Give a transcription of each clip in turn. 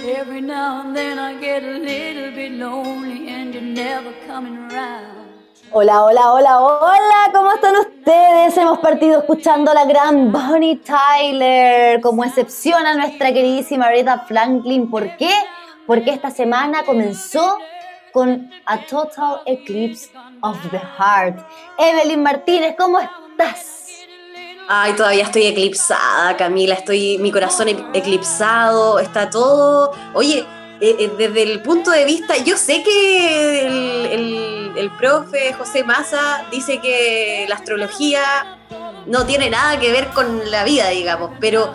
Every now and then I get a little bit lonely and you're never coming around. Hola, hola, hola, hola, ¿cómo están ustedes? Hemos partido escuchando a la gran Bonnie Tyler, como excepción a nuestra queridísima Rita Franklin. ¿Por qué? Porque esta semana comenzó con A Total Eclipse of the Heart. Evelyn Martínez, ¿cómo estás? Ay, todavía estoy eclipsada, Camila, estoy mi corazón eclipsado, está todo. Oye, eh, eh, desde el punto de vista, yo sé que el, el, profe José Massa dice que la astrología no tiene nada que ver con la vida, digamos, pero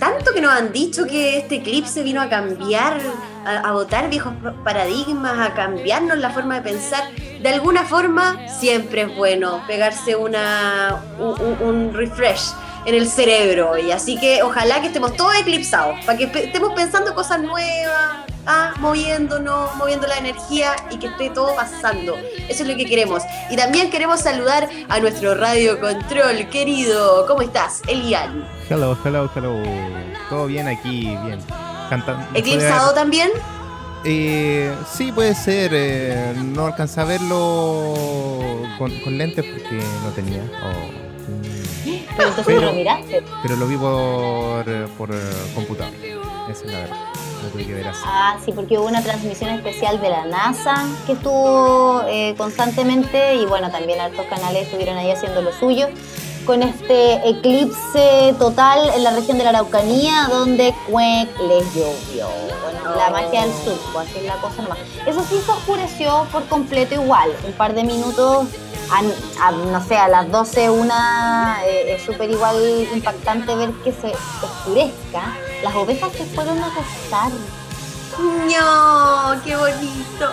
tanto que nos han dicho que este eclipse vino a cambiar, a, a botar viejos paradigmas, a cambiarnos la forma de pensar. De alguna forma siempre es bueno pegarse una, un, refresh en el cerebro y así que ojalá que estemos todos eclipsados para que estemos pensando cosas nuevas ah, moviéndonos moviendo la energía y que esté todo pasando eso es lo que queremos y también queremos saludar a nuestro radio control querido ¿cómo estás? Elian hello hello hello todo bien aquí bien Cantando. ¿eclipsado también? Eh, sí, puede ser. Eh, no alcanza a verlo con, lentes porque no tenía. pero entonces lo miraste. Pero lo vi por, por computador. Esa es la verdad. Ah, sí, porque hubo una transmisión especial de la NASA que estuvo eh, constantemente y bueno, también altos canales estuvieron ahí haciendo lo suyo con este eclipse total en la región de la Araucanía, donde Cuec les llovió. Bueno, la magia del sur, pues así es la cosa nomás. Eso sí se oscureció por completo igual, un par de minutos, no sé, a las 12, una, eh, es súper igual impactante ver que se oscurezca. Las ovejas se fueron a acostar. ¡No! ¡Qué bonito!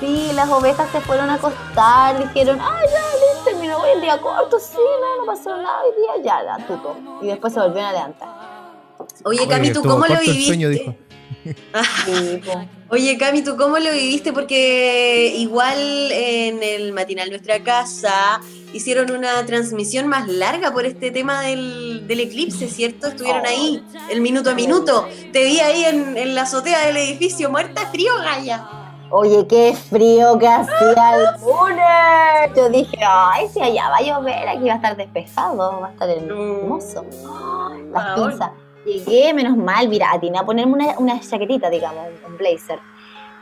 Sí, las ovejas se fueron a acostar, dijeron, ah, ya, terminó hoy el día corto, sí, no, no pasó nada hoy día, ya, la tuto. Y después se volvieron a levantar. Oye, Cami, ¿tú cómo lo viviste? Oye, Cami, ¿tú cómo lo viviste? Porque igual en el matinal Nuestra Casa hicieron una transmisión más larga por este tema del, eclipse, ¿cierto? Estuvieron ahí, el minuto a minuto. Te vi ahí en, en la azotea del edificio, muerta frío, Gaya. Oye, qué frío que hacía el lunes. Yo dije, ay, si allá va a llover, aquí va a estar despejado, va a estar hermoso. Las pinzas. Llegué, menos mal, mira, atiné a ponerme una, una chaquetita, digamos, un blazer.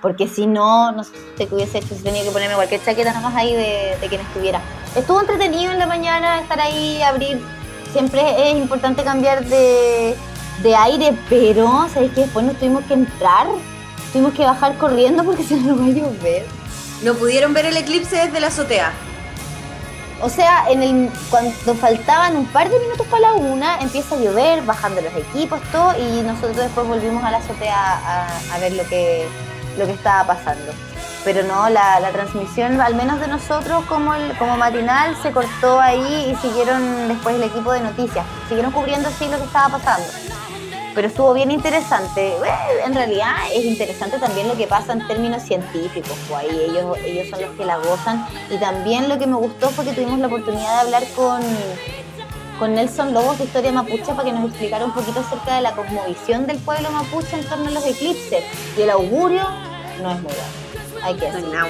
Porque si no, no sé qué hubiese hecho, si tenía que ponerme cualquier chaqueta nada más ahí de, de quien estuviera. Estuvo entretenido en la mañana estar ahí, abrir. Siempre es importante cambiar de, de aire, pero, ¿sabes qué? Después nos tuvimos que entrar Tuvimos que bajar corriendo porque se nos va a llover. ¿No pudieron ver el eclipse desde la azotea? O sea, en el, cuando faltaban un par de minutos para la una, empieza a llover, bajando los equipos, todo, y nosotros después volvimos a la azotea a, ver lo que, lo que estaba pasando. Pero no, la, transmisión, al menos de nosotros como, el, como matinal, se cortó ahí y siguieron después el equipo de noticias. Siguieron cubriendo así lo que estaba pasando pero estuvo bien interesante. en realidad es interesante también lo que pasa en términos científicos, pues ahí ellos, ellos son los que la gozan. Y también lo que me gustó fue que tuvimos la oportunidad de hablar con, con Nelson Lobos de Historia Mapuche para que nos explicara un poquito acerca de la cosmovisión del pueblo mapuche en torno a los eclipses. Y el augurio no es muy bueno. Hay que decir. Ah.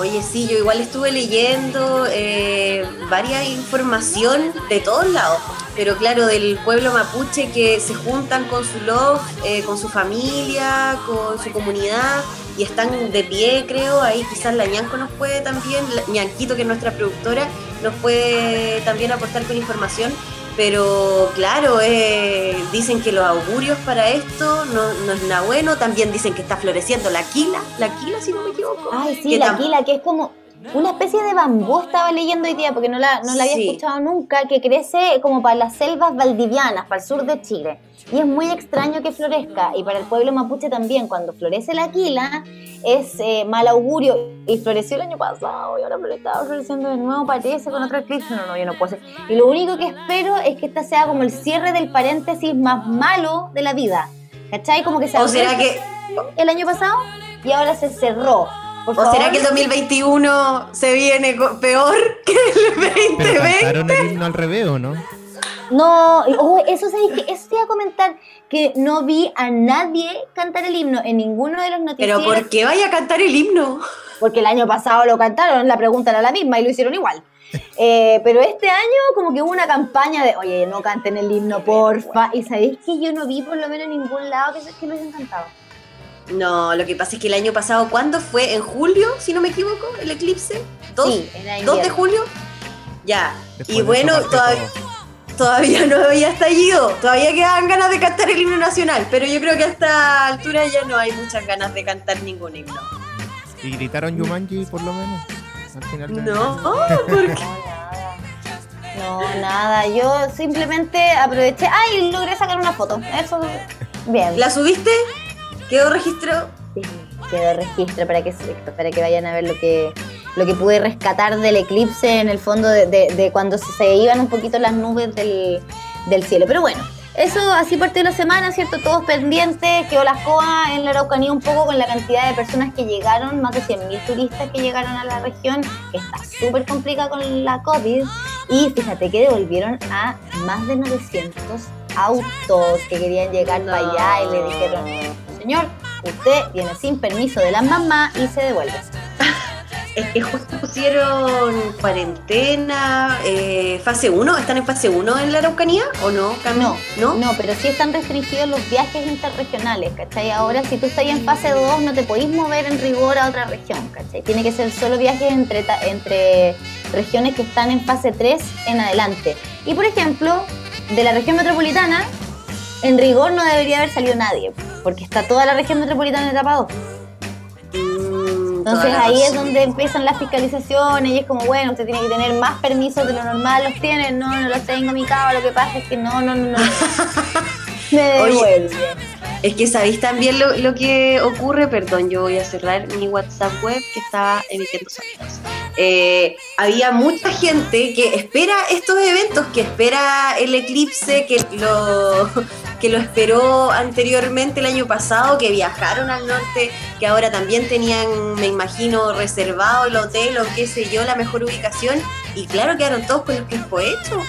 Oye, sí, yo igual estuve leyendo eh, varias información de todos lados pero claro, del pueblo mapuche que se juntan con su log, eh, con su familia, con su comunidad y están de pie, creo. Ahí quizás la ñanco nos puede también, ñanquito que es nuestra productora, nos puede también aportar con información. Pero claro, eh, dicen que los augurios para esto no, no, es nada bueno. También dicen que está floreciendo la quila, la quila si no me equivoco. Ay, sí, la quila, que es como una especie de bambú estaba leyendo hoy día, porque no la, no la había escuchado nunca, que crece como para las selvas valdivianas, para el sur de Chile. Y es muy extraño que florezca. Y para el pueblo mapuche también, cuando florece la quila, es eh, mal augurio. Y floreció el año pasado, y ahora estaba floreciendo de nuevo, parece, con otra eclipse. No, no, yo no puedo ser. Y lo único que espero es que esta sea como el cierre del paréntesis más malo de la vida. ¿Cachai? Como que se ¿O será que el año pasado y ahora se cerró. ¿O será que el 2021 se viene peor que el 2020? Pero el himno al revés, no? No, oh, eso sabéis que eso te iba a comentar que no vi a nadie cantar el himno en ninguno de los Pero noticieros. ¿por qué vaya a cantar el himno? Porque el año pasado lo cantaron, la pregunta era la misma y lo hicieron igual. Eh, pero este año como que hubo una campaña de, oye, no canten el himno, porfa. Y sabéis que yo no vi por lo menos en ningún lado que, que lo hayan cantado. No, lo que pasa es que el año pasado, ¿cuándo fue? ¿En julio, si no me equivoco, el eclipse? ¿Dos, Sí, ¿dos de julio? Ya. Después y bueno, todavía, todavía no había estallido. Todavía quedaban ganas de cantar el himno nacional. Pero yo creo que a esta altura ya no hay muchas ganas de cantar ningún himno. ¿Y gritaron Yumanji por lo menos? Al final del- No, ¿por qué? No, nada. No, nada. Yo simplemente aproveché. ¡Ay! Logré sacar una foto. Eso, bien. ¿La subiste? ¿Quedó registro? Sí, quedó registro para que, para que vayan a ver lo que, lo que pude rescatar del eclipse en el fondo de, de- cuando se, iban un poquito las nubes del, del cielo. Pero bueno, eso así partió la semana, ¿cierto? Todos pendientes, quedó la escoba en la Araucanía un poco con la cantidad de personas que llegaron, más de 100.000 turistas que llegaron a la región, que está súper complicada con la COVID. Y fíjate que devolvieron a más de 900 autos que querían llegar para allá y le dijeron, señor, usted viene sin permiso de la mamá y se devuelve. Es que justo pusieron cuarentena, eh, fase 1. ¿Están en fase 1 en la Araucanía o no? No, ¿No? no, pero sí están restringidos los viajes interregionales, ¿cachai? Ahora, si tú estás en fase 2, no te podís mover en rigor a otra región, ¿cachai? Tiene que ser solo viajes entre, entre regiones que están en fase 3 en adelante. Y, por ejemplo, de la región metropolitana, en rigor no debería haber salido nadie, porque está toda la región metropolitana en etapa 2. Mm, Entonces ahí es donde empiezan las fiscalizaciones y es como, bueno, usted tiene que tener más permisos de lo normal, los tiene, no, no los tengo, mi cabo, lo que pasa es que no, no, no, no. Me devuelve. Es que sabéis también lo, lo que ocurre, perdón, yo voy a cerrar mi WhatsApp web que estaba emitiendo sonidos. Eh, había mucha gente que espera estos eventos, que espera el eclipse, que lo, que lo esperó anteriormente el año pasado, que viajaron al norte, que ahora también tenían, me imagino, reservado el hotel o qué sé yo, la mejor ubicación. Y claro, quedaron todos con los pies hecho,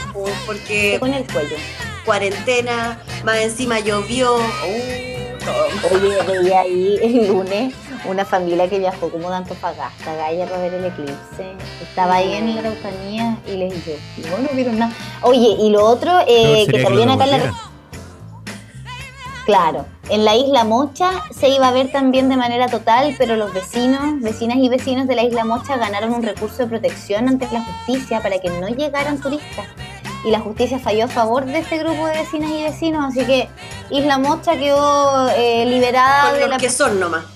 porque Con el cuello. cuarentena, más encima llovió, uh, todo. Oye, veía ahí el lunes una familia que viajó como de Antofagasta, Gaya, para ver el eclipse. Estaba ahí en la Araucanía y les dije, no, no vieron nada. Oye, y lo otro, eh, que también acá en la. Claro, en la isla Mocha se iba a ver también de manera total, pero los vecinos, vecinas y vecinos de la isla Mocha ganaron un recurso de protección ante la justicia para que no llegaran turistas. Y la justicia falló a favor de este grupo de vecinas y vecinos, así que Isla Mocha quedó eh, liberada Con de los la que son nomás.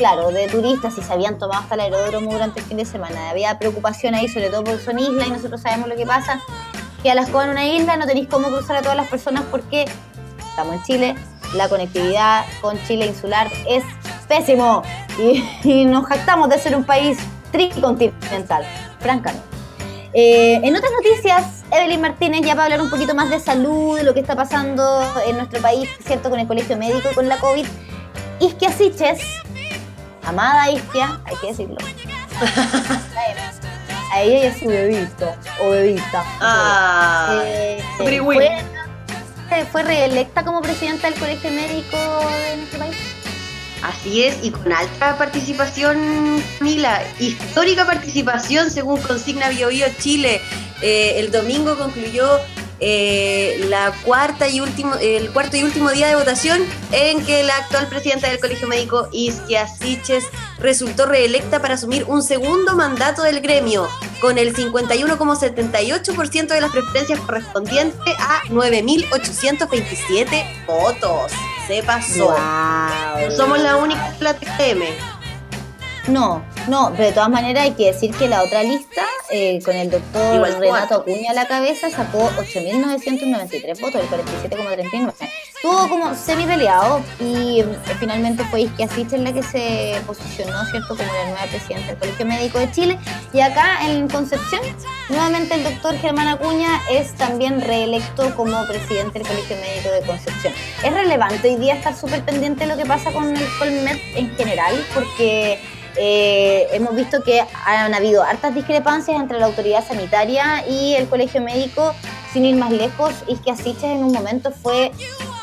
Claro, de turistas y se habían tomado hasta el aeródromo durante el fin de semana. Había preocupación ahí, sobre todo porque son islas y nosotros sabemos lo que pasa. Que a las cosas en una isla no tenéis cómo cruzar a todas las personas porque estamos en Chile, la conectividad con Chile insular es pésimo y, y nos jactamos de ser un país tricontinental, francamente. Eh, en otras noticias, Evelyn Martínez ya va a hablar un poquito más de salud, de lo que está pasando en nuestro país, ¿cierto? Con el colegio médico y con la COVID. Isquia Siches, amada Isquia, hay que decirlo. a ella y a su bebito, o bebita. Ah, Eh, fue, fue reelecta como presidenta del colegio médico de nuestro país. así es, y con alta participación, Mila, histórica participación según consigna BioBio Chile. Eh, el domingo concluyó eh, la cuarta y último, el cuarto y último día de votación en que la actual presidenta del Colegio Médico, Isquia Siches, resultó reelecta para asumir un segundo mandato del gremio, con el 51,78% de las preferencias correspondientes a 9.827 votos. Se pasó. Somos la única TCM. No, no, pero de todas maneras hay que decir que la otra lista, eh, con el doctor Igual Renato. Acuña a la cabeza, sacó 8.993 votos, el 47,39. Estuvo como semi peleado y eh, finalmente fue Isquia Siches la que se posicionó, ¿cierto?, como la nueva presidenta del Colegio Médico de Chile. Y acá en Concepción, nuevamente el doctor Germán Acuña es también reelecto como presidente del Colegio Médico de Concepción. Es relevante hoy día estar súper pendiente de lo que pasa con el Colmed en general, porque eh, hemos visto que han habido hartas discrepancias entre la autoridad sanitaria y el colegio médico sin ir más lejos, Isquia Siches en un momento fue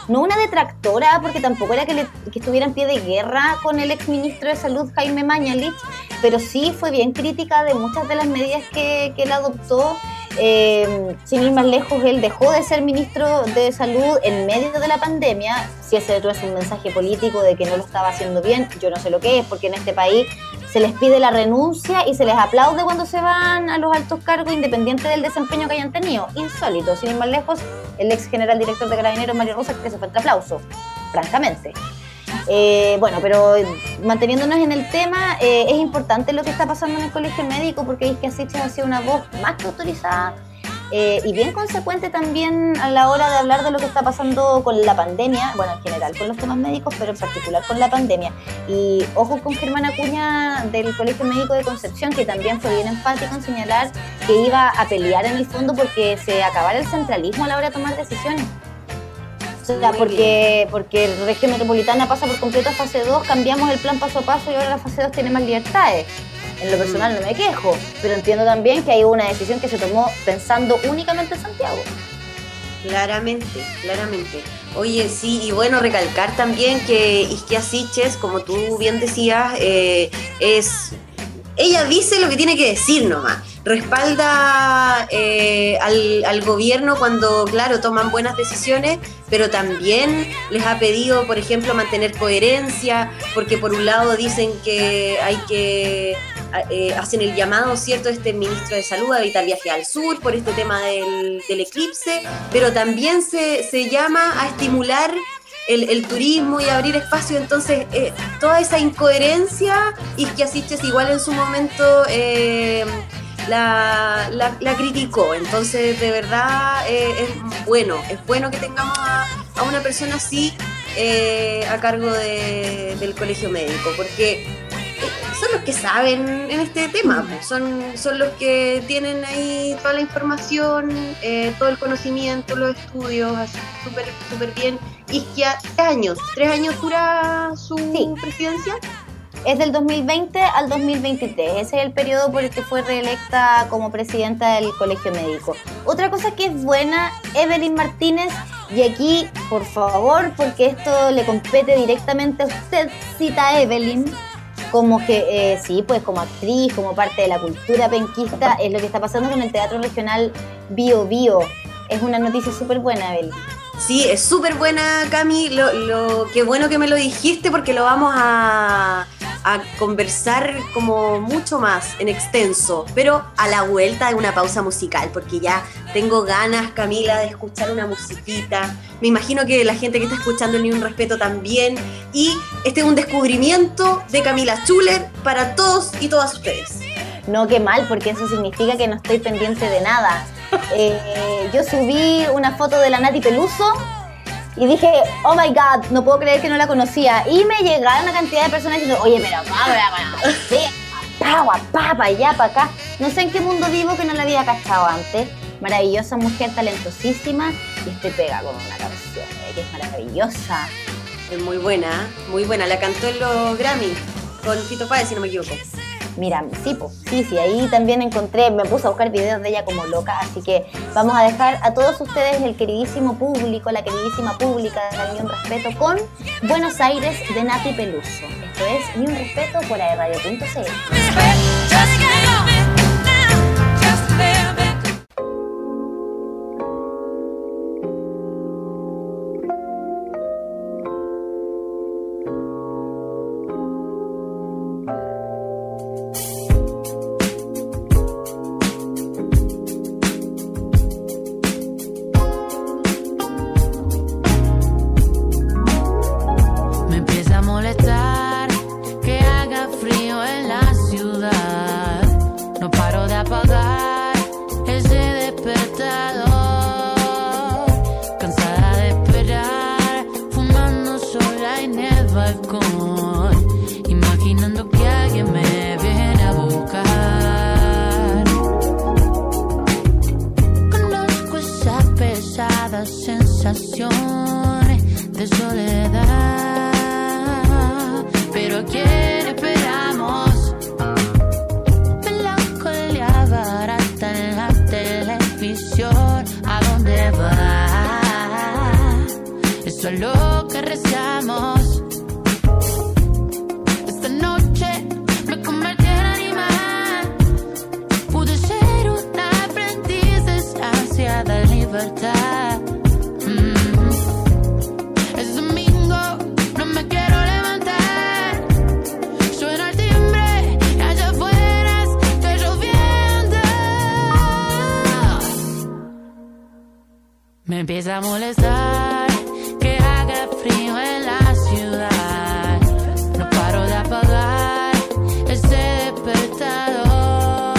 no una detractora, porque tampoco era que, le, que estuviera en pie de guerra con el exministro de Salud Jaime Mañalich, pero sí fue bien crítica de muchas de las medidas que, que él adoptó. Eh, sin ir más lejos, él dejó de ser ministro de Salud en medio de la pandemia. Si ese es un mensaje político de que no lo estaba haciendo bien, yo no sé lo que es, porque en este país se les pide la renuncia y se les aplaude cuando se van a los altos cargos, independiente del desempeño que hayan tenido. Insólito, sin ir más lejos, el ex general director de Carabineros, Mario Rosa, que se fue aplauso, francamente. Eh, bueno, pero manteniéndonos en el tema, eh, es importante lo que está pasando en el colegio médico porque es que Asiches ha sido una voz más que autorizada eh, y bien consecuente también a la hora de hablar de lo que está pasando con la pandemia, bueno, en general con los temas médicos, pero en particular con la pandemia. Y ojo con Germán Acuña del Colegio Médico de Concepción, que también fue bien enfático en señalar que iba a pelear en el fondo porque se acabara el centralismo a la hora de tomar decisiones. O sea, porque, porque región metropolitana pasa por completo a fase 2, cambiamos el plan paso a paso y ahora la fase 2 tiene más libertades. En lo personal no me quejo, pero entiendo también que hay una decisión que se tomó pensando únicamente en Santiago. Claramente, claramente. Oye, sí, y bueno, recalcar también que Isquia Siches, como tú bien decías, eh, es. Ella dice lo que tiene que decir nomás. Respalda eh, al, al gobierno cuando, claro, toman buenas decisiones, pero también les ha pedido, por ejemplo, mantener coherencia, porque por un lado dicen que hay que eh, hacen el llamado, ¿cierto?, este ministro de Salud a evitar viaje al sur por este tema del, eclipse, pero también se, se llama a estimular el, el, turismo y abrir espacio. Entonces, eh, toda esa incoherencia, y que asistes igual en su momento eh, la, la, la, criticó. Entonces, de verdad, eh, es bueno, es bueno que tengamos a, a una persona así a cargo de, del colegio médico, porque son los que saben en este tema, pues. son, son los que tienen ahí toda la información, eh, todo el conocimiento, los estudios, así súper súper bien. Y que tres años, tres años dura su Sí. presidencia. Es del 2020 al 2023. Ese es el periodo por el que fue reelecta como presidenta del Colegio Médico. Otra cosa que es buena, Evelyn Martínez, y aquí, por favor, porque esto le compete directamente a usted, cita a Evelyn, como que eh, sí, pues como actriz, como parte de la cultura penquista, es lo que está pasando con el Teatro Regional Bio Bio. Es una noticia súper buena, Evelyn. Sí, es súper buena, Cami. Lo, lo, qué bueno que me lo dijiste porque lo vamos a, a conversar como mucho más en extenso, pero a la vuelta de una pausa musical, porque ya tengo ganas, Camila, de escuchar una musiquita. Me imagino que la gente que está escuchando Ni un Respeto también. Y este es un descubrimiento de Camila Schuller para todos y todas ustedes. No, qué mal, porque eso significa que no estoy pendiente de nada. Eh, yo subí una foto de la Nati Peluso y dije, oh my god, no puedo creer que no la conocía. Y me llegaron una cantidad de personas diciendo, oye, pero para, para allá, para acá. No sé en qué mundo vivo que no la había cachado antes. Maravillosa mujer, talentosísima. Y este pega con una canción eh, que es maravillosa. Es muy buena, muy buena. La cantó en los Grammy con Fito Páez, si no me equivoco. Mira, sí, po, sí, sí, ahí también encontré, me puse a buscar videos de ella como loca, así que vamos a dejar a todos ustedes, el queridísimo público, la queridísima pública de un Respeto con Buenos Aires de Nati Peluso. Esto es Ni un Respeto por aerradio.cl. balcón. Imaginando que alguien me viene a buscar. Conozco esas pesadas sensaciones de soledad. Pero ¿a empieza a molestar que haga frío en la ciudad. No paro de apagar ese despertador.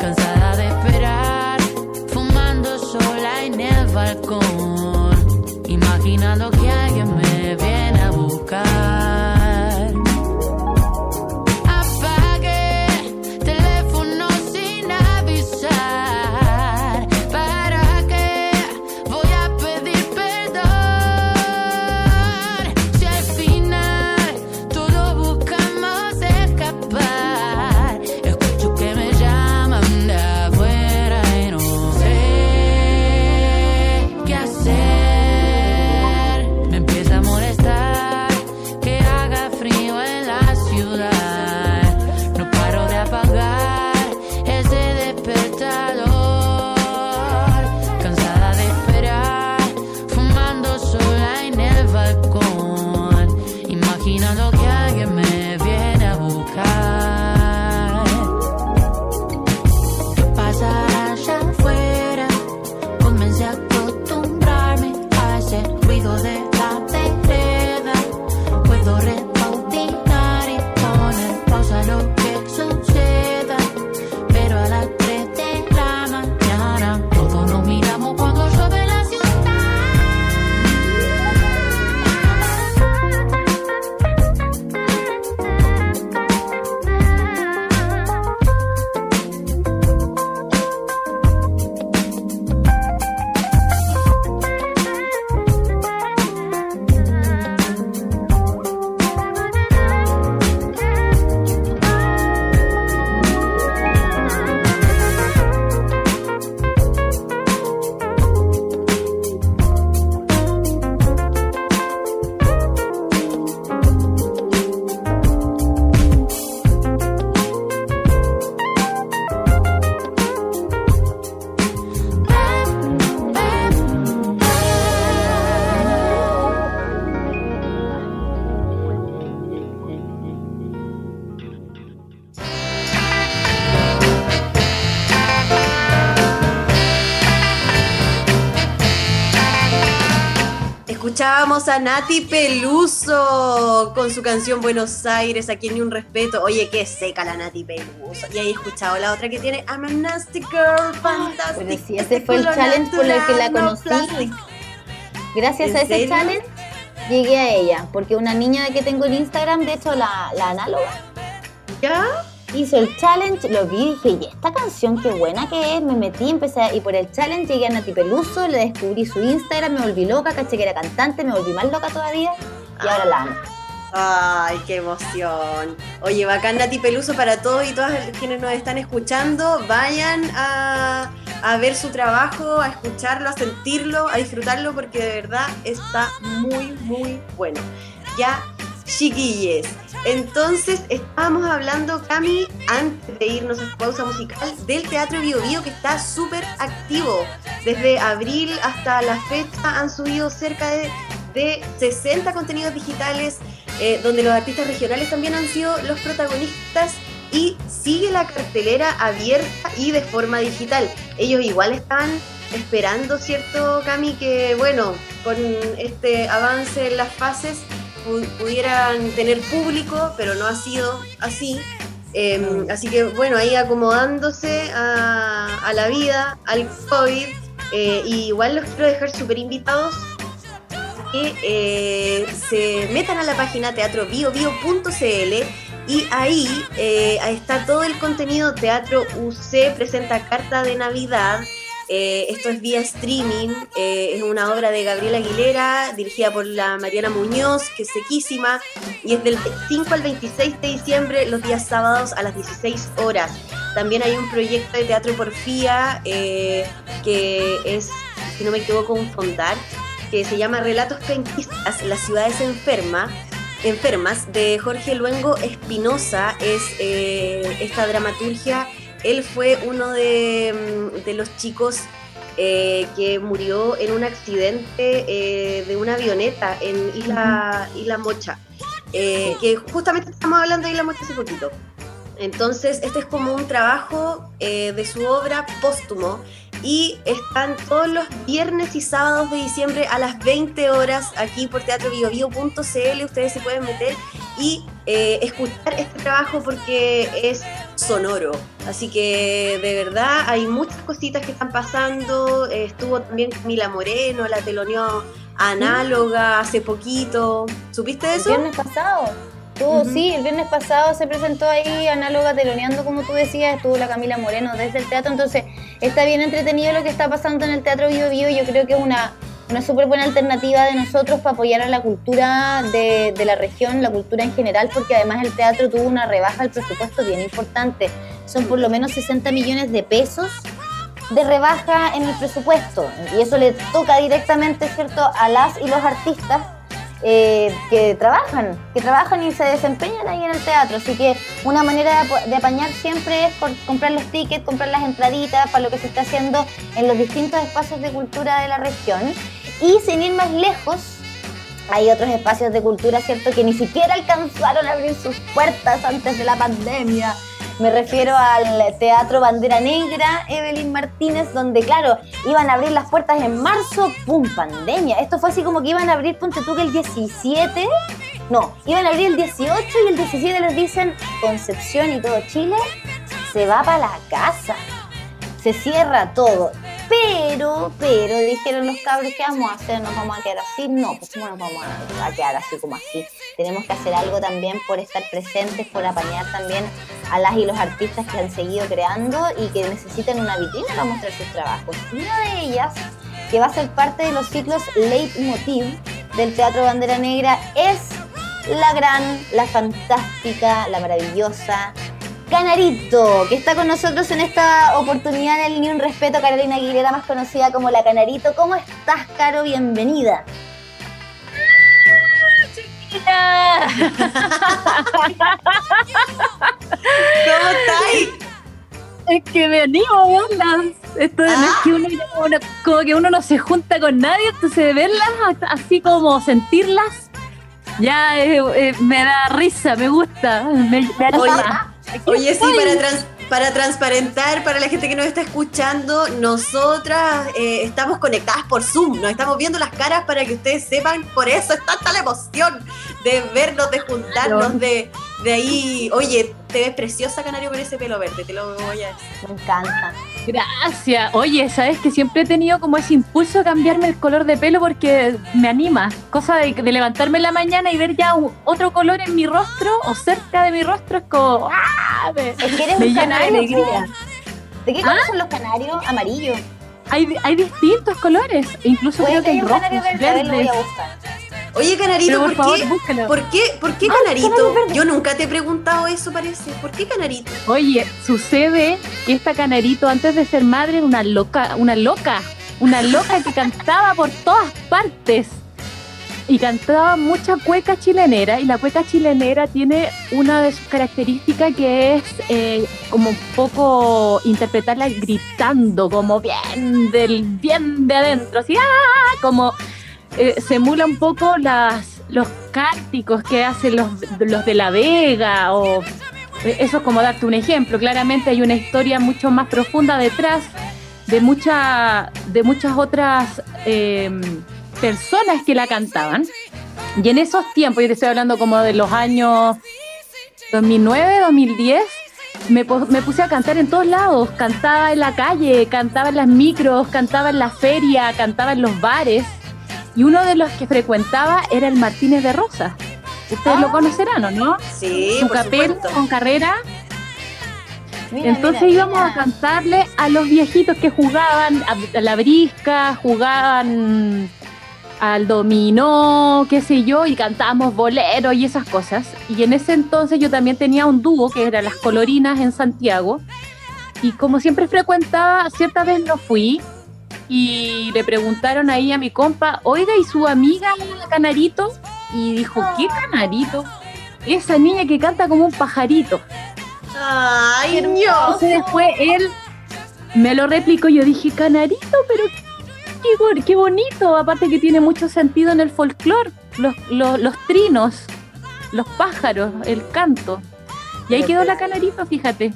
Cansada de esperar, fumando sola en el balcón. Imaginando que alguien me Nati Peluso con su canción Buenos Aires, aquí ni un respeto. Oye, qué seca la Nati Peluso. Y ahí he escuchado la otra que tiene I'm a nasty girl, fantastic. Bueno, sí, ese fue el challenge por el que la no conocí. plastic. Gracias ¿En a ese serio? challenge llegué a ella, porque una niña que tengo en Instagram, de hecho la, la análoga, ¿Ya? Hizo el challenge, lo vi y dije, y esta canción qué buena que es, me metí, empecé a- y por el challenge llegué a Nati Peluso, le descubrí su Instagram, me volví loca, caché que era cantante, me volví más loca todavía y ahora la amo. Ay, qué emoción. Oye, bacán Nati Peluso para todos y todas quienes nos están escuchando. Vayan a, a ver su trabajo, a escucharlo, a sentirlo, a disfrutarlo, porque de verdad está muy, muy bueno. Ya, chiquilles. Entonces, estábamos hablando, Cami, antes de irnos a pausa musical, del Teatro Bio Bio, que está súper activo. Desde abril hasta la fecha han subido cerca de, de 60 contenidos digitales, eh, donde los artistas regionales también han sido los protagonistas y sigue la cartelera abierta y de forma digital. Ellos igual están esperando, ¿cierto, Cami? Que bueno, con este avance en las fases pudieran tener público, pero no ha sido así. Eh, así que bueno, ahí acomodándose a, a la vida, al COVID. eh, y igual los quiero dejar súper invitados que eh, se metan a la página teatrobiobio.cl y ahí, eh, ahí está todo el contenido. Teatro UC presenta Carta de Navidad. Eh, esto es vía streaming. eh, es una obra de Gabriela Aguilera, dirigida por la Mariana Muñoz, que es sequísima. Y es del 5 al 26 de diciembre, los días sábados a las 16 horas. También hay un proyecto de teatro porfía eh, que es si no me equivoco, un fondar, que se llama Relatos Penquistas, las ciudades enfermas, enfermas, de Jorge Luengo Espinosa, es eh, esta dramaturgia. Él fue uno de, mm, de los chicos eh, que murió en un accidente eh, de una avioneta en Isla, Isla Mocha, eh, que justamente estamos hablando de Isla Mocha hace poquito. Entonces, este es como un trabajo de su obra póstumo y están todos los viernes y sábados de diciembre a las 20 horas aquí por teatrobiobio.cl. Ustedes se pueden meter y eh, escuchar este trabajo porque es sonoro. Así que de verdad hay muchas cositas que están pasando. Estuvo también Camila Moreno, la teloneó análoga hace poquito. ¿Supiste eso? viernes pasado. Estuvo. Sí, el viernes pasado se presentó ahí análoga teloneando, como tú decías, estuvo la Camila Moreno desde el teatro, entonces está bien entretenido lo que está pasando en el Teatro Bio Bio, yo creo que es una, una súper buena alternativa de nosotros para apoyar a la cultura de, de la región, la cultura en general, porque además el teatro tuvo una rebaja del presupuesto bien importante, son por lo menos 60 millones de pesos de rebaja en el presupuesto y eso le toca directamente, ¿cierto?, a las y los artistas eh, que trabajan, que trabajan y se desempeñan ahí en el teatro. Así que una manera de, apañar siempre es comprar los tickets, comprar las entraditas para lo que se está haciendo en los distintos espacios de cultura de la región. Y sin ir más lejos, hay otros espacios de cultura, ¿cierto?, que ni siquiera alcanzaron a abrir sus puertas antes de la pandemia. Me refiero al Teatro Bandera Negra, Evelyn Martínez, donde, claro, iban a abrir las puertas en marzo, ¡pum! pandemia. Esto fue así como que iban a abrir, ponte tú que el 17, no, iban a abrir el 18 y el 17 les dicen Concepción y todo Chile se va para la casa. Se cierra todo. Pero, pero, dijeron los cabros, ¿qué vamos a hacer? ¿Nos vamos a quedar así? No, pues ¿cómo nos vamos a, a quedar así como así? Tenemos que hacer algo también por estar presentes, por apañar también a las y los artistas que han seguido creando y que necesitan una vitrina para mostrar sus trabajos. Una de ellas, que va a ser parte de los ciclos Leitmotiv del Teatro Bandera Negra, es la gran, la fantástica, la maravillosa Canarito, que está con nosotros en esta oportunidad en el Ni Un Respeto, Carolina Aguilera, más conocida como la Canarito. ¿Cómo estás, Caro? Bienvenida. ¿Cómo estáis? Es que me animo a verlas. Esto no es que uno, uno- como que uno no se junta con nadie, entonces verlas, así como sentirlas, ya eh, eh, me da risa, me gusta, me, me anima. Oye, sí, para, trans- para transparentar, para la gente que nos está escuchando, nosotras eh, estamos conectadas por Zoom, nos estamos viendo las caras para que ustedes sepan, por eso es tanta la emoción de vernos, de juntarnos, de, de ahí. Oye, te ves preciosa, Canario, con ese pelo verde, te lo voy a decir. Me encanta. Gracias. Oye, sabes que siempre he tenido como ese impulso a cambiarme el color de pelo porque me anima. Cosa de, de levantarme en la mañana y ver ya otro color en mi rostro o cerca de mi rostro es como. ¡ah! Me- Es que eres Me un llena de canario. alegría. ¿De qué color son los canarios? Amarillo. Hay, hay distintos colores, incluso creo que hay rojos, canario verde, a ver, lo voy verdes. Oye, Canarito, por ¿por, favor, qué? ¿Por qué, por qué Ah, Canarito? canario verde. Yo nunca te he preguntado eso, parece. ¿Por qué Canarito? Oye, sucede que esta canarito antes de ser madre era una loca, una loca, una loca que cantaba por todas partes. Y cantaba mucha cueca chilenera y la cueca chilenera tiene una de sus características que es eh, como un poco interpretarla gritando, como bien del bien de adentro, así ¡ah! como eh, se emula un poco las los cánticos que hacen los, los de La Vega o eh, eso es como darte un ejemplo. Claramente hay una historia mucho más profunda detrás de, mucha, de muchas otras eh, personas que la cantaban. Y en esos tiempos, yo te estoy hablando como de los años 2009, 2010, me, me puse a cantar en todos lados. Cantaba en la calle, cantaba en las micros, cantaba en la feria, cantaba en los bares. Y uno de los que frecuentaba era el Martínez de Rosa. Ustedes lo conocerán, ¿o no? Sí, Su capel con carrera. Mira, Entonces mira, íbamos mira. a cantarle a los viejitos que jugaban a, a la brisca, jugaban al dominó, qué sé yo, y cantábamos boleros y esas cosas. Y en ese entonces yo también tenía un dúo que era Las Colorinas en Santiago. Y como siempre frecuentaba, cierta vez no fui y le preguntaron ahí a mi compa, oiga, ¿y su amiga Canarito? Y dijo, ¿qué Canarito? Esa niña que canta como un pajarito. Ay, no. Entonces después él me lo replicó y yo dije, Canarito, pero qué, bo- qué bonito, aparte que tiene mucho sentido en el folclore, los, los, los trinos, los pájaros, el canto. Y ahí quedó la Canarito, fíjate.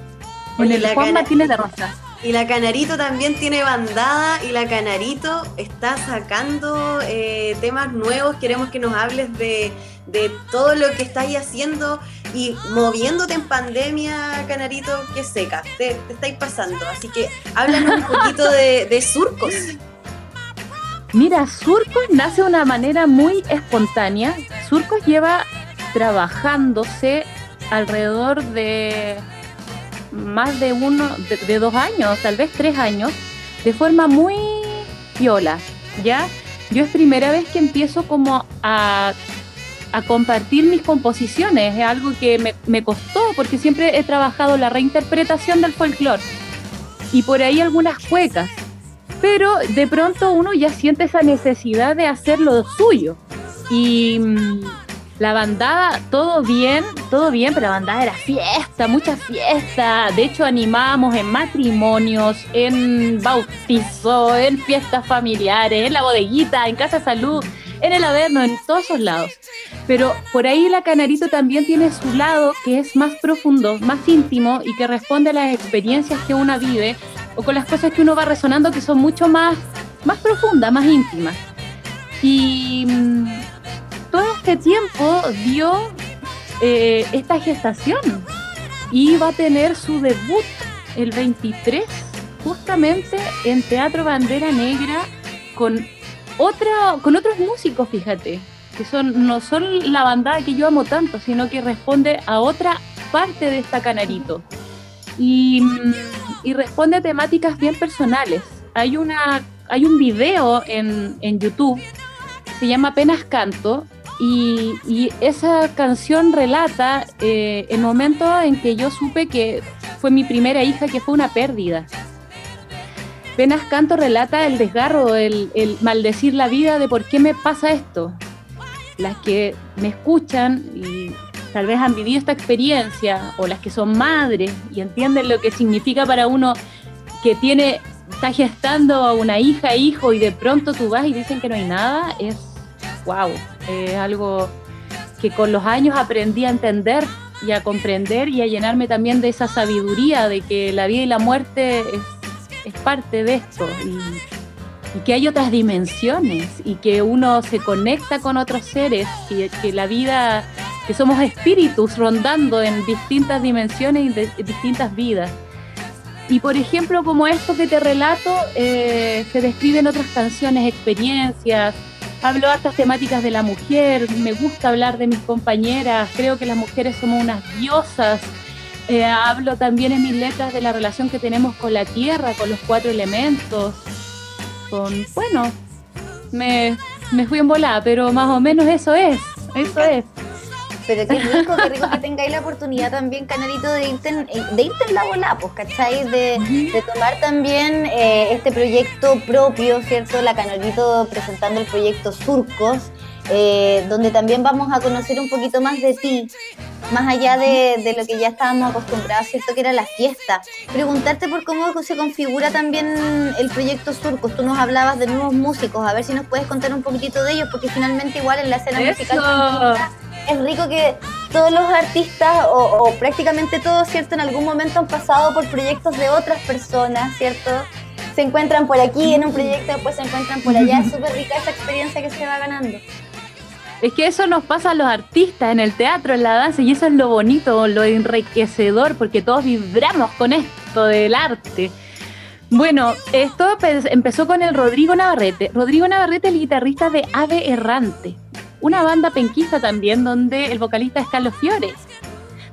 En el Juan Martínez de Rosas. Y la Canarito también tiene bandada y la Canarito está sacando eh, temas nuevos. Queremos que nos hables de, de todo lo que estáis haciendo y moviéndote en pandemia, Canarito, que seca. Te, te estáis pasando. Así que háblanos un poquito de, de surcos. Mira, Surcos nace de una manera muy espontánea. Surcos lleva trabajándose alrededor de más de uno, de, dos años, tal vez tres años, de forma muy viola, ¿ya? Yo es primera vez que empiezo como a, a compartir mis composiciones, es algo que me, me costó porque siempre he trabajado la reinterpretación del folclore y por ahí algunas cuecas pero de pronto uno ya siente esa necesidad de hacer lo suyo. Y mm, la bandada, todo bien, todo bien, pero la bandada era fiesta, mucha fiesta. De hecho, animábamos en matrimonios, en bautizo, en fiestas familiares, en la bodeguita, en Casa Salud, en el Averno, en todos esos lados. Pero por ahí la Canarito también tiene su lado que es más profundo, más íntimo y que responde a las experiencias que uno vive o con las cosas que uno va resonando que son mucho más, más profundas, más íntimas. Y mm, todo este tiempo dio eh, esta gestación y va a tener su debut el 23 justamente en Teatro Bandera Negra con otra con otros músicos, fíjate, que son no son la bandada que yo amo tanto, sino que responde a otra parte de esta canarito. Y, responde a temáticas bien personales. Hay una hay un video en, en YouTube se llama Apenas Canto y, esa canción relata eh, el momento en que yo supe que fue mi primera hija, que fue una pérdida. Apenas Canto relata el desgarro, el, el maldecir la vida de por qué me pasa esto. Las que me escuchan y tal vez han vivido esta experiencia, o las que son madres y entienden lo que significa para uno que tiene, está gestando a una hija, hijo, y de pronto tú vas y dicen que no hay nada, es wow, es algo que con los años aprendí a entender y a comprender y a llenarme también de esa sabiduría de que la vida y la muerte es, es parte de esto y, y que hay otras dimensiones y que uno se conecta con otros seres y que la vida, que somos espíritus rondando en distintas dimensiones y de, distintas vidas. Y por ejemplo, como esto que te relato, eh, se describen otras canciones, experiencias, hablo hartas temáticas de la mujer, me gusta hablar de mis compañeras, creo que las mujeres somos unas diosas. Eh, hablo también en mis letras de la relación que tenemos con la tierra, con los cuatro elementos, con, bueno, me, me fui en volada, pero más o menos eso es, eso es. Pero qué rico, qué rico que tengáis la oportunidad también, Canarito, de irte en, de irte en la bola, pues, ¿cachai? De, de tomar también eh, este proyecto propio, ¿cierto? La Canarito presentando el proyecto Surcos, eh, donde también vamos a conocer un poquito más de ti, más allá de, de lo que ya estábamos acostumbrados, ¿cierto? Que era la fiesta. Preguntarte por cómo se configura también el proyecto Surcos. Tú nos hablabas de nuevos músicos, a ver si nos puedes contar un poquitito de ellos, porque finalmente igual en la escena musical Eso. femenina es rico que todos los artistas, o, o prácticamente todos, ¿cierto? En algún momento han pasado por proyectos de otras personas, ¿cierto? Se encuentran por aquí en un proyecto, después se encuentran por allá. Es súper rica esa experiencia que se va ganando. Es que eso nos pasa a los artistas en el teatro, en la danza, y eso es lo bonito, lo enriquecedor, porque todos vibramos con esto del arte. Bueno, esto pe- empezó con el Rodrigo Navarrete. Rodrigo Navarrete, el guitarrista de Ave Errante, una banda penquista también, donde el vocalista es Carlos Fiore,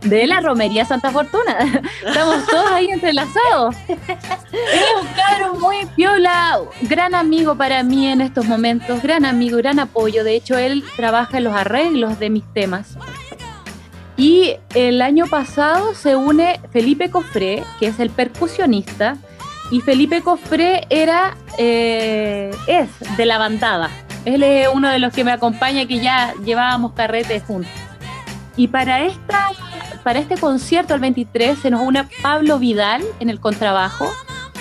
de la Romería Santa Fortuna. Estamos todos ahí entrelazados. Es un cabrón muy piola, gran amigo para mí en estos momentos, gran amigo, gran apoyo. De hecho, él trabaja en los arreglos de mis temas. Y el año pasado se une Felipe Cofré, que es el percusionista, Y Felipe Cofré era, eh, es de la bandada. Él es uno de los que me acompaña, que ya llevábamos carretes juntos. Y para, esta, para este concierto, el 23, se nos une Pablo Vidal en el contrabajo,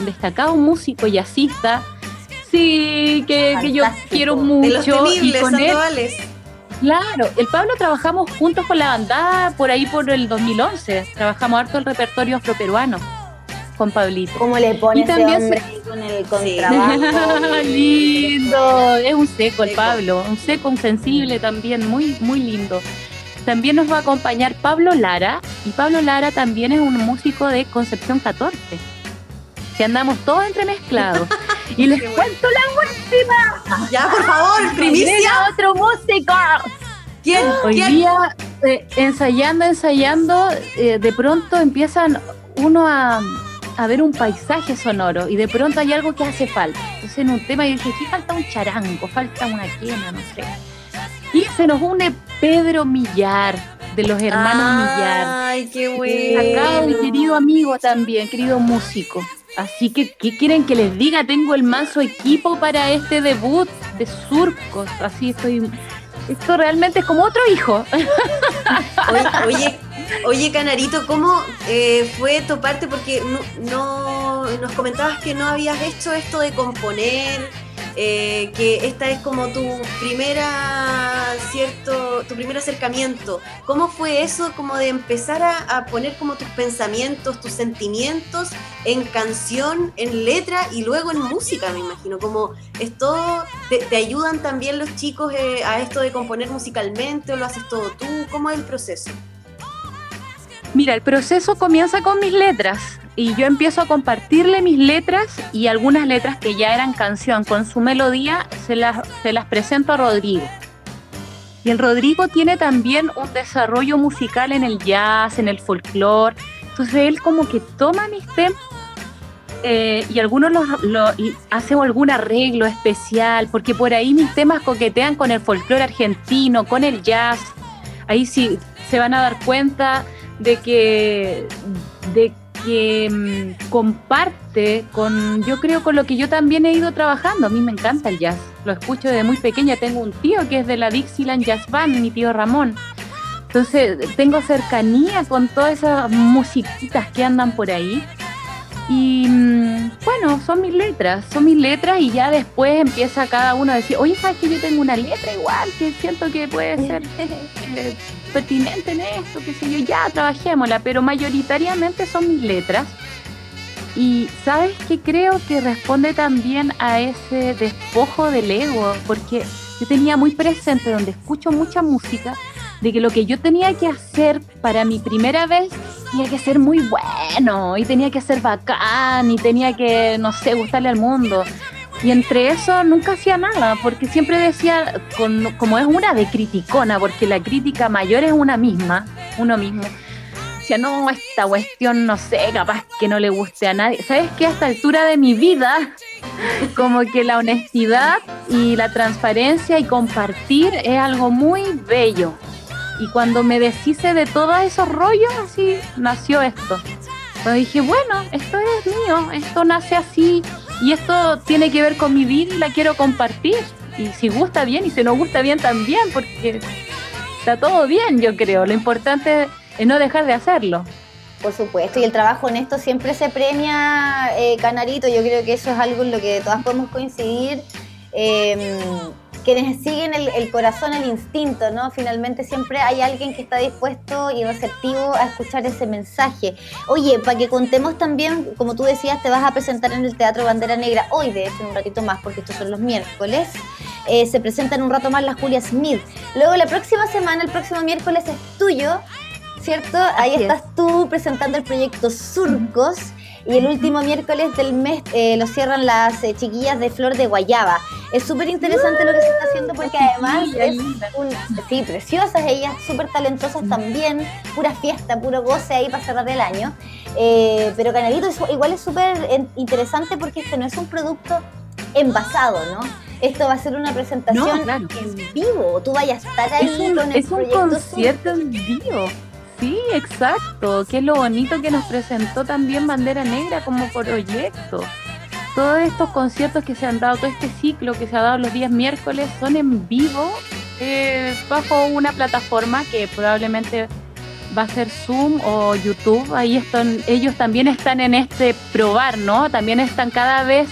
destacado músico jazzista. Sí, que, que yo quiero De los mucho. Y con él. Claro, el Pablo trabajamos juntos con la bandada por ahí por el 2011. Trabajamos harto el repertorio afroperuano con Pablito. ¿Cómo le pone Y ese también hombre con lindo, es un seco el Pablo, un seco, un sensible también, muy, muy lindo. También nos va a acompañar Pablo Lara, y Pablo Lara también es un músico de Concepción 14. Si andamos todos entremezclados. Y les bueno. cuento la última. Ya, por favor, primicia. Otro músico. ¿Quién? Hoy ¿Quién? día, eh, ensayando, ensayando, eh, de pronto empiezan uno a, a ver un paisaje sonoro y de pronto hay algo que hace falta. Entonces en un tema yo dije, aquí falta un charango, falta una quena, no sé. Y se nos une Pedro Millar, de los hermanos Millar. Ay, qué y bueno. querido amigo también, querido músico. Así que, ¿qué quieren que les diga? Tengo el manso equipo para este debut de surcos. Así estoy. Esto realmente es como otro hijo. Oye, oye, Canarito, ¿cómo eh, fue toparte? Porque no, no- nos comentabas que no habías hecho esto de componer, eh, que esta es como tu primera, cierto, tu primer acercamiento. ¿Cómo fue eso como de empezar a, poner como tus pensamientos, tus sentimientos en canción, en letra y luego en música, me imagino? Como te, te ayudan también los chicos eh, a esto de componer musicalmente o lo haces todo tú? ¿Cómo es el proceso? Mira, el proceso comienza con mis letras y yo empiezo a compartirle mis letras y algunas letras que ya eran canción con su melodía se las, se las presento a Rodrigo. Y el Rodrigo tiene también un desarrollo musical en el jazz, en el folclore. Entonces él como que toma mis temas eh, y algunos los, lo- y hace algún arreglo especial, porque por ahí mis temas coquetean con el folclore argentino, con el jazz. Ahí sí se van a dar cuenta de que, de que mm, comparte con, yo creo, con lo que yo también he ido trabajando. A mí me encanta el jazz, lo escucho desde muy pequeña. Tengo un tío que es de la Dixieland Jazz Band, mi tío Ramón. Entonces tengo cercanía con todas esas musiquitas que andan por ahí. Y mm, bueno, son mis letras, son mis letras y ya después empieza cada uno a decir, oye, ¿sabes que yo tengo una letra igual que siento que puede ser eh, pertinente en esto, qué sé yo, ya trabajémosla, pero mayoritariamente son mis letras. Y sabes que creo que responde también a ese despojo del ego, porque yo tenía muy presente donde escucho mucha música, de que lo que yo tenía que hacer para mi primera vez tenía que ser muy bueno y tenía que ser bacán y tenía que, no sé, gustarle al mundo. Y entre eso nunca hacía nada, porque siempre decía, con- como es una de criticona, porque la crítica mayor es una misma, uno mismo. Decía, no, esta cuestión, no sé, capaz que no le guste a nadie. ¿Sabes qué? A esta altura de mi vida, como que la honestidad y la transparencia y compartir es algo muy bello. Y cuando me deshice de todos esos rollos, así nació esto. Cuando dije, bueno, esto es mío, esto nace así y esto tiene que ver con mi vida y la quiero compartir. Y si gusta bien y si no gusta bien también, porque está todo bien, yo creo. Lo importante es no dejar de hacerlo. Por supuesto, y el trabajo honesto siempre se premia, eh, Canarito. Yo creo que eso es algo en lo que todas podemos coincidir. Eh, quienes siguen el, el corazón, el instinto, ¿no? Finalmente siempre hay alguien que está dispuesto y receptivo a escuchar ese mensaje. Oye, para que contemos también, como tú decías, te vas a presentar en el Teatro Bandera Negra hoy, de hecho, en un ratito más, porque estos son los miércoles. Eh, se presenta en un rato más la Julia Smith. Luego, la próxima semana, el próximo miércoles es tuyo, ¿cierto? Ahí Así es. estás tú presentando el proyecto Surcos. Y el último miércoles del mes eh, lo cierran las eh, chiquillas de Flor de Guayaba. Es súper interesante lo que se está haciendo porque además es un, sí, preciosas ellas, súper talentosas también, pura fiesta, puro goce ahí para cerrar el año. Eh, pero Canalito es- igual es súper interesante porque este no es un producto envasado, ¿no? Esto va a ser una presentación No, claro. en vivo. Tú vayas a estar ahí Es un, con el es un proyecto concierto en vivo. Sí, exacto. Que es lo bonito que nos presentó también Bandera Negra como proyecto. Todos estos conciertos que se han dado, todo este ciclo que se ha dado los días miércoles son en vivo eh, bajo una plataforma que probablemente va a ser Zoom o YouTube. Ahí están, ellos también están en este probar, ¿no? También están cada vez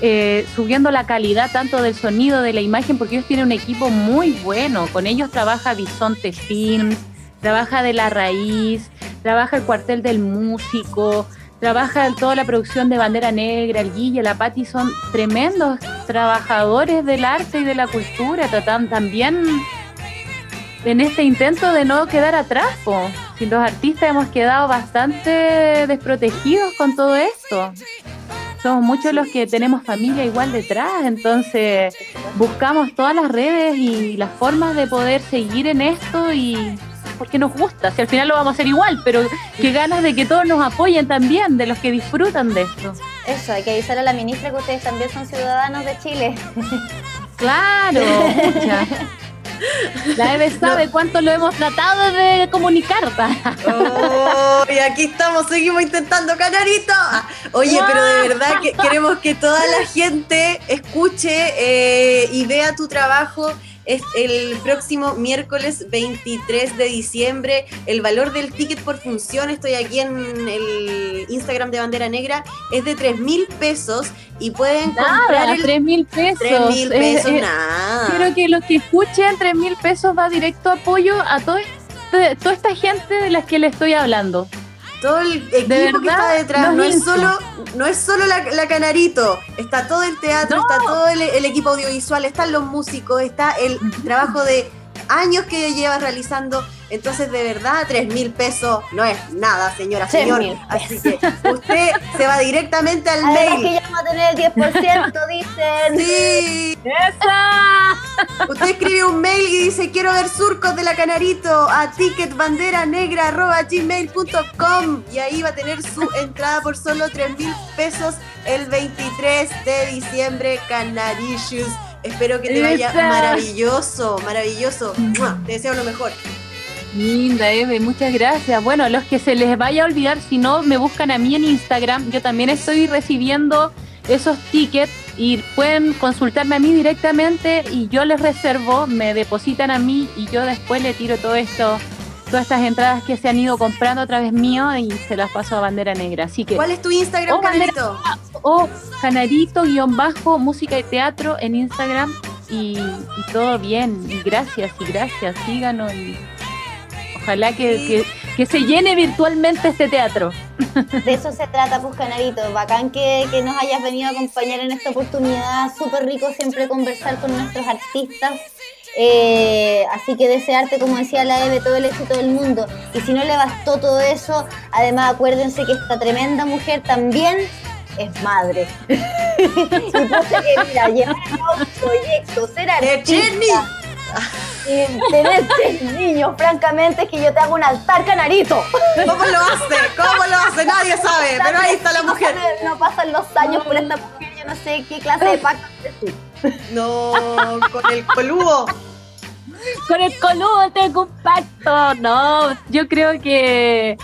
eh, subiendo la calidad tanto del sonido, de la imagen, porque ellos tienen un equipo muy bueno. Con ellos trabaja Bisonte Films, trabaja De La Raíz, trabaja el cuartel del músico, trabaja toda la producción de Bandera Negra, el Guille, la Patti, son tremendos trabajadores del arte y de la cultura, tratan también en este intento de no quedar atrás. po. Los artistas hemos quedado bastante desprotegidos con todo esto. Somos muchos los que tenemos familia igual detrás, entonces buscamos todas las redes y las formas de poder seguir en esto y porque nos gusta, si al final lo vamos a hacer igual, pero qué ganas de que todos nos apoyen también, de los que disfrutan de esto. Eso, hay que avisar a la ministra que ustedes también son ciudadanos de Chile. Claro, mucha. La Eve sabe cuánto lo hemos tratado de comunicar. Oh, y aquí estamos, seguimos intentando, Canarito. Oye, pero de verdad que queremos que toda la gente escuche eh, y vea tu trabajo. Es el próximo miércoles 23 de diciembre. El valor del ticket por función, estoy aquí en el Instagram de Bandera Negra, es de 3 mil pesos y pueden comprar Nada, el 3 mil pesos. 3 mil pesos, eh, nada. Quiero que los que escuchen 3 mil pesos va directo apoyo a todo este- toda esta gente de las que le estoy hablando. Todo el equipo que está detrás, no es solo, no es solo la, la Canarito, está todo el teatro, No. está todo el, el equipo audiovisual, están los músicos, está el trabajo de años que llevas realizando. Entonces, de verdad, tres mil pesos no es nada, señora, Tres señor. Así que usted se va directamente al Además que mail. ya vamos a tener el 10%, dicen. Sí, ¡Esa! usted escribe un mail y dice quiero ver surcos de la Canarito a ticketbanderanegra.gmail.com y ahí va a tener su entrada por solo 3 mil pesos el 23 de diciembre, Canaricious. Espero que te vaya maravilloso, maravilloso. ¡Mua! Te deseo lo mejor. Linda, Eve, muchas gracias. Bueno, los que se les vaya a olvidar, si no, me buscan a mí en Instagram. Yo también estoy recibiendo esos tickets y pueden consultarme a mí directamente y yo les reservo, me depositan a mí y yo después le tiro todo esto, todas estas entradas que se han ido comprando a través mío y se las paso a Bandera Negra. Así que, ¿Cuál es tu Instagram, bandera- Canarito? o Canarito-bajo música y teatro en Instagram y, y todo bien. Y gracias, y gracias, síganos y ojalá que, Sí. que, que se llene virtualmente este teatro. De eso se trata, pues, Canarito. Bacán que, que nos hayas venido a acompañar en esta oportunidad. Súper rico siempre conversar con nuestros artistas. Eh, así que desearte, como decía la Eve, todo el éxito del mundo. Y si no le bastó todo eso, además acuérdense que esta tremenda mujer también es madre. y que, mira, llevar a cabo un proyecto, ser ¡De Jenny! artista y tener tres niños, francamente, es que yo te hago un altar, Canarito. ¿Cómo lo hace? ¿Cómo lo hace? Nadie sabe, pero ahí está la No mujer. No pasan los años por esta mujer, yo no sé qué clase de pacto haces tú. No, con el coludo. Con el coludo tengo un pacto. No, yo creo que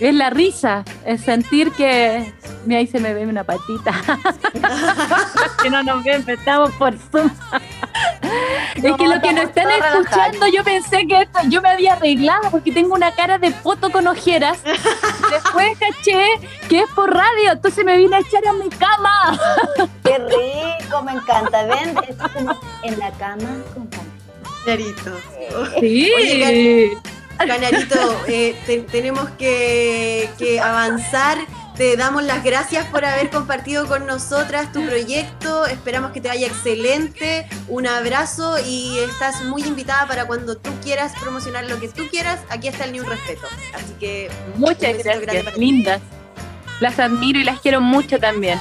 es la risa, es sentir que. Mira, ahí se me ve una patita. que no nos ven, estamos por Zoom. es que lo que nos están escuchando, yo pensé que esto- yo me había arreglado porque tengo una cara de poto con ojeras. Después caché que es por radio, entonces me vine a echar a mi cama. Qué rico, me encanta. Ven, esto es como en la cama con. Canarito. Sí. Oye, Canarito, eh, te- tenemos que, que avanzar. Te damos las gracias por haber compartido con nosotras tu proyecto. Esperamos que te vaya excelente. Un abrazo y estás muy invitada para cuando tú quieras promocionar lo que tú quieras. Aquí está el Ni un Respeto. Así que Muchas gracias, lindas. Las admiro y las quiero mucho también.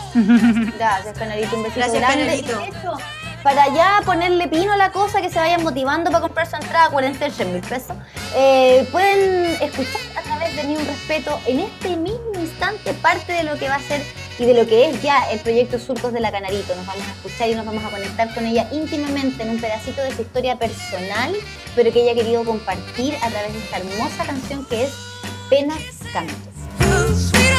Gracias, Canarito, un besito Gracias, grande. Canarito. Para ya ponerle pino a la cosa, que se vayan motivando para comprar su entrada, 43 mil pesos, eh, pueden escuchar a través de Ni Un Respeto en este mismo instante parte de lo que va a ser y de lo que es ya el proyecto Surcos de la Canarito. Nos vamos a escuchar y nos vamos a conectar con ella íntimamente en un pedacito de su historia personal, pero que ella ha querido compartir a través de esta hermosa canción que es Penas Cantos.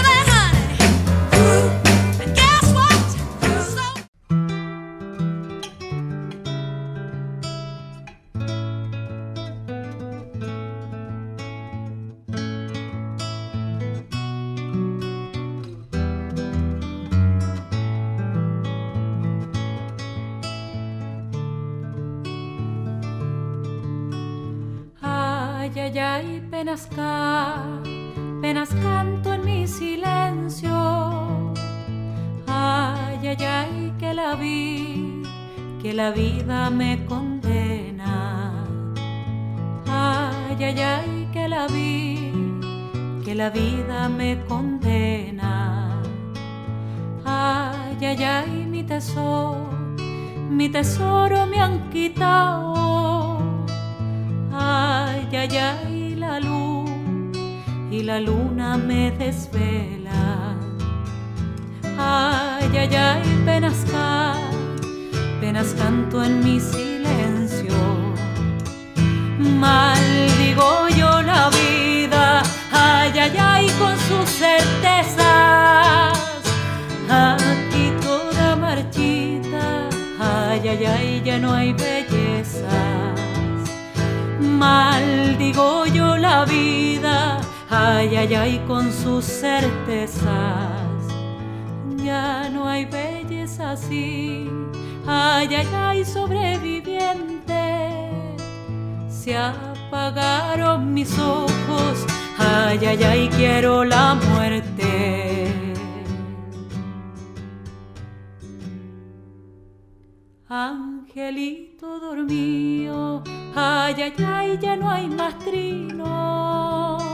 Quitado. Ay, ay, ay, la luz y la luna me desvela. Ay, ay, ay, penas penas canto en mi silencio. Maldigo yo la vida, ay, ay, ay, con sus certezas. Aquí toda marchita, ay, ay, ay, ya no hay bellezas. Maldigo yo la vida, ay, ay, ay, con sus certezas. Ya no hay belleza así, ay, ay, ay, sobreviviente. Se apagaron mis ojos, ay, ay, ay, quiero la muerte. Angelito dormido, ay, ay, ay, ya no hay más trino.